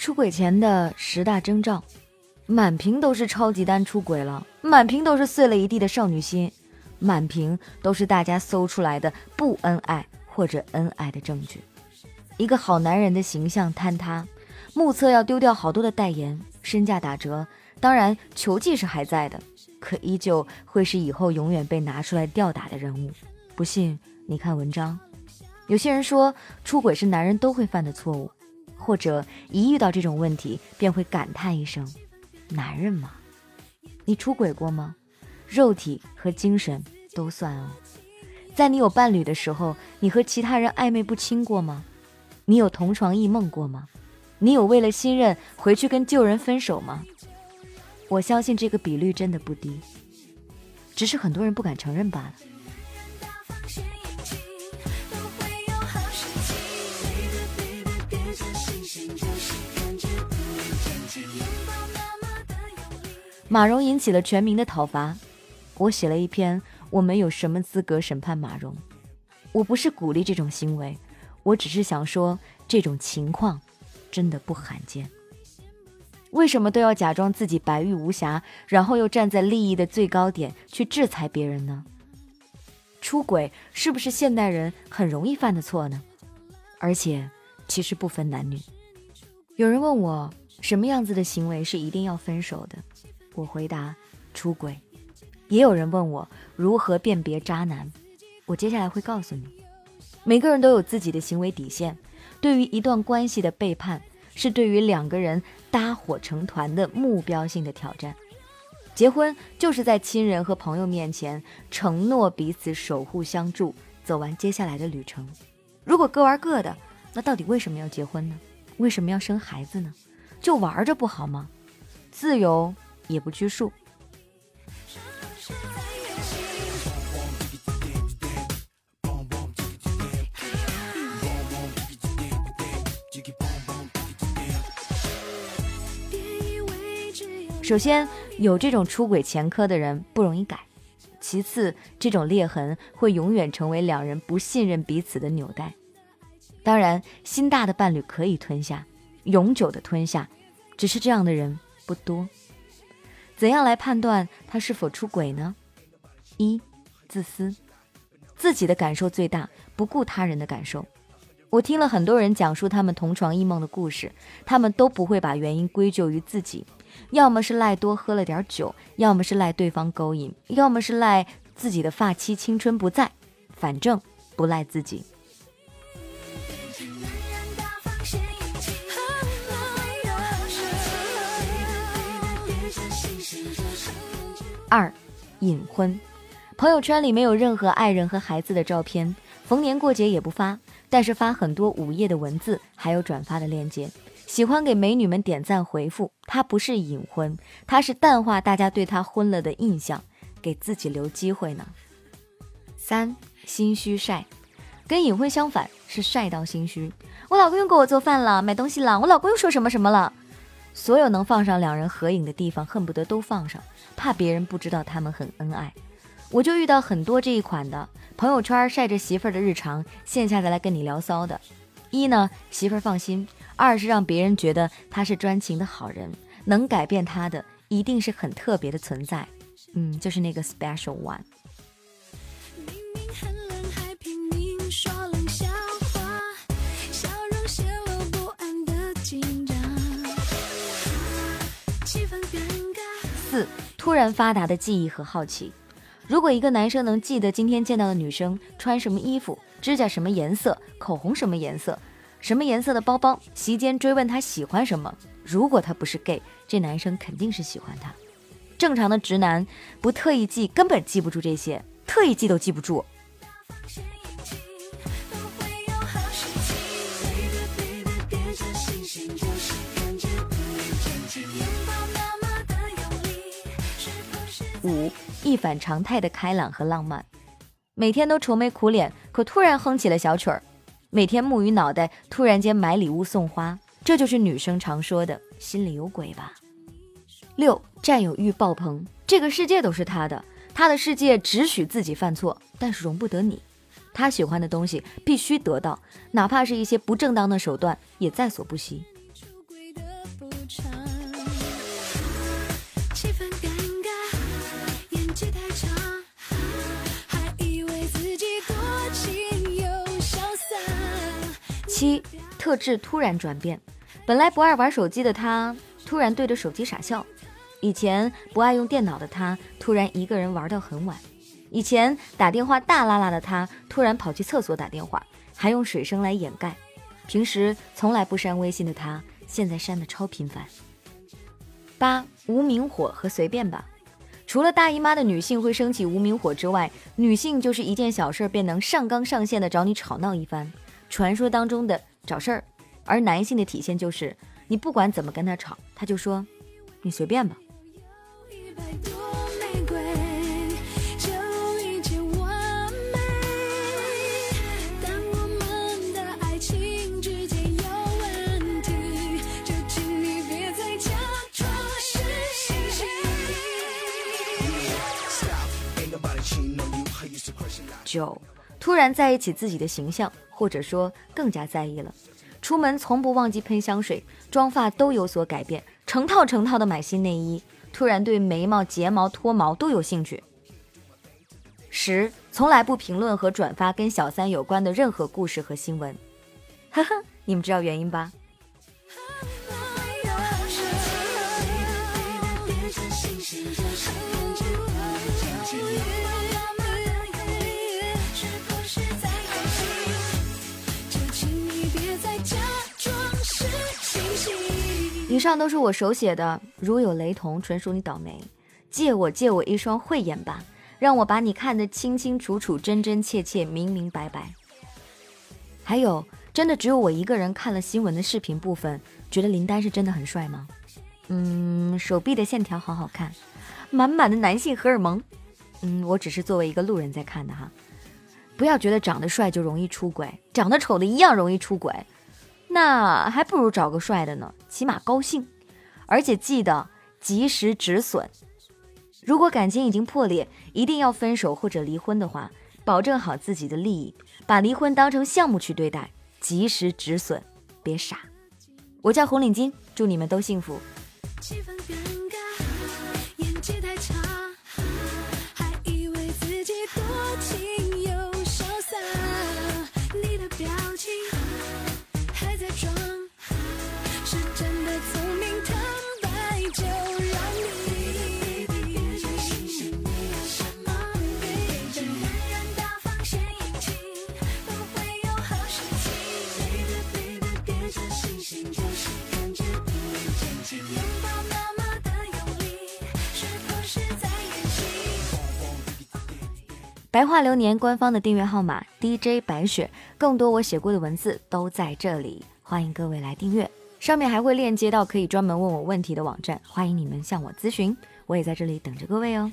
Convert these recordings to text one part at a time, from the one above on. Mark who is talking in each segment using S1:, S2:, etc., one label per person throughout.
S1: 出轨前的十大征兆，满屏都是超级丹出轨了，满屏都是碎了一地的少女心，满屏都是大家搜出来的不恩爱或者恩爱的证据。一个好男人的形象坍塌，目测要丢掉好多的代言，身价打折。当然，球技是还在的，可依旧会是以后永远被拿出来吊打的人物。不信，你看文章。有些人说，出轨是男人都会犯的错误。或者一遇到这种问题，便会感叹一声：“男人嘛。”你出轨过吗？肉体和精神都算哦。在你有伴侣的时候，你和其他人暧昧不清过吗？你有同床异梦过吗？你有为了新任回去跟旧人分手吗？我相信这个比率真的不低，只是很多人不敢承认罢了。马蓉引起了全民的讨伐，我写了一篇，我们有什么资格审判马蓉？我不是鼓励这种行为，我只是想说，这种情况真的不罕见。为什么都要假装自己白玉无瑕，然后又站在利益的最高点去制裁别人呢？出轨是不是现代人很容易犯的错呢？而且其实不分男女。有人问我，什么样子的行为是一定要分手的？我回答：出轨。也有人问我如何辨别渣男，我接下来会告诉你。每个人都有自己的行为底线。对于一段关系的背叛，是对于两个人搭伙成团的目标性的挑战。结婚就是在亲人和朋友面前承诺彼此守护相助，走完接下来的旅程。如果各玩各的，那到底为什么要结婚呢？为什么要生孩子呢？就玩着不好吗？自由。也不拘束。首先，有这种出轨前科的人不容易改；其次，这种裂痕会永远成为两人不信任彼此的纽带。当然，心大的伴侣可以吞下，永久的吞下，只是这样的人不多。怎样来判断他是否出轨呢？一、自私，自己的感受最大，不顾他人的感受。我听了很多人讲述他们同床异梦的故事，他们都不会把原因归咎于自己，要么是赖多喝了点酒，要么是赖对方勾引，要么是赖自己的发妻青春不在，反正不赖自己。二，隐婚，朋友圈里没有任何爱人和孩子的照片，逢年过节也不发，但是发很多午夜的文字，还有转发的链接，喜欢给美女们点赞回复。他不是隐婚，他是淡化大家对他婚了的印象，给自己留机会呢。三，心虚晒，跟隐婚相反，是晒到心虚。我老公又给我做饭了，买东西了，我老公又说什么什么了。所有能放上两人合影的地方，恨不得都放上，怕别人不知道他们很恩爱。我就遇到很多这一款的朋友圈晒着媳妇儿的日常，线下再来跟你聊骚的。一呢，媳妇儿放心；二是让别人觉得他是专情的好人，能改变他的一定是很特别的存在。嗯，就是那个 special one。突然发达的记忆和好奇，如果一个男生能记得今天见到的女生穿什么衣服、指甲什么颜色、口红什么颜色、什么颜色的包包，席间追问他喜欢什么，如果他不是 gay，这男生肯定是喜欢他。正常的直男不特意记，根本记不住这些，特意记都记不住。五一反常态的开朗和浪漫，每天都愁眉苦脸，可突然哼起了小曲儿；每天木鱼脑袋，突然间买礼物送花，这就是女生常说的心里有鬼吧。六占有欲爆棚，这个世界都是他的，他的世界只许自己犯错，但是容不得你。他喜欢的东西必须得到，哪怕是一些不正当的手段，也在所不惜。
S2: 七特质突然转变，本来不爱玩手机的他，突然对着手机傻笑；以前不爱用电脑的他，突然一个人玩到很晚；以前打电话大拉拉的他，突然跑去厕所打电话，还用水声来掩盖；平时从来不删微信的他，现在删的超频繁。八无名火和随便吧，除了大姨妈的女性会升起无名火之外，女性就是一件小事便能上纲上线的找你吵闹一番。传说当中的找事儿，而男性的体现就是你不管怎么跟他吵，他就说你随便吧。九，突然在意起自己的形象。或者说更加在意了，出门从不忘记喷香水，妆发都有所改变，成套成套的买新内衣，突然对眉毛、睫毛脱毛都有兴趣。十，从来不评论和转发跟小三有关的任何故事和新闻，呵呵，你们知道原因吧？以上都是我手写的，如有雷同，纯属你倒霉。借我借我一双慧眼吧，让我把你看得清清楚楚、真真切切、明明白白。还有，真的只有我一个人看了新闻的视频部分，觉得林丹是真的很帅吗？嗯，手臂的线条好好看，满满的男性荷尔蒙。嗯，我只是作为一个路人在看的哈。不要觉得长得帅就容易出轨，长得丑的一样容易出轨。那还不如找个帅的呢，起码高兴。而且记得及时止损。如果感情已经破裂，一定要分手或者离婚的话，保证好自己的利益，把离婚当成项目去对待，及时止损，别傻。我叫红领巾，祝你们都幸福。气氛尴尬，演技太差，还以为自己多情白话流年官方的订阅号码 DJ 白雪，更多我写过的文字都在这里，欢迎各位来订阅。上面还会链接到可以专门问我问题的网站，欢迎你们向我咨询，我也在这里等着各位哦。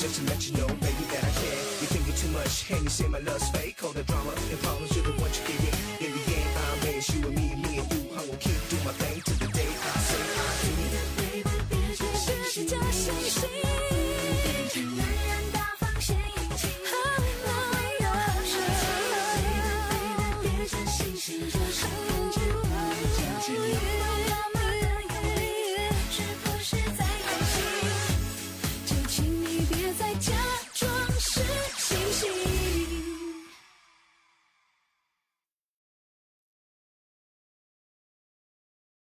S3: just to let you know, baby, that I care. You think you're too much, and you say my love's fake. All the
S2: drama and problems, you're the one you give me.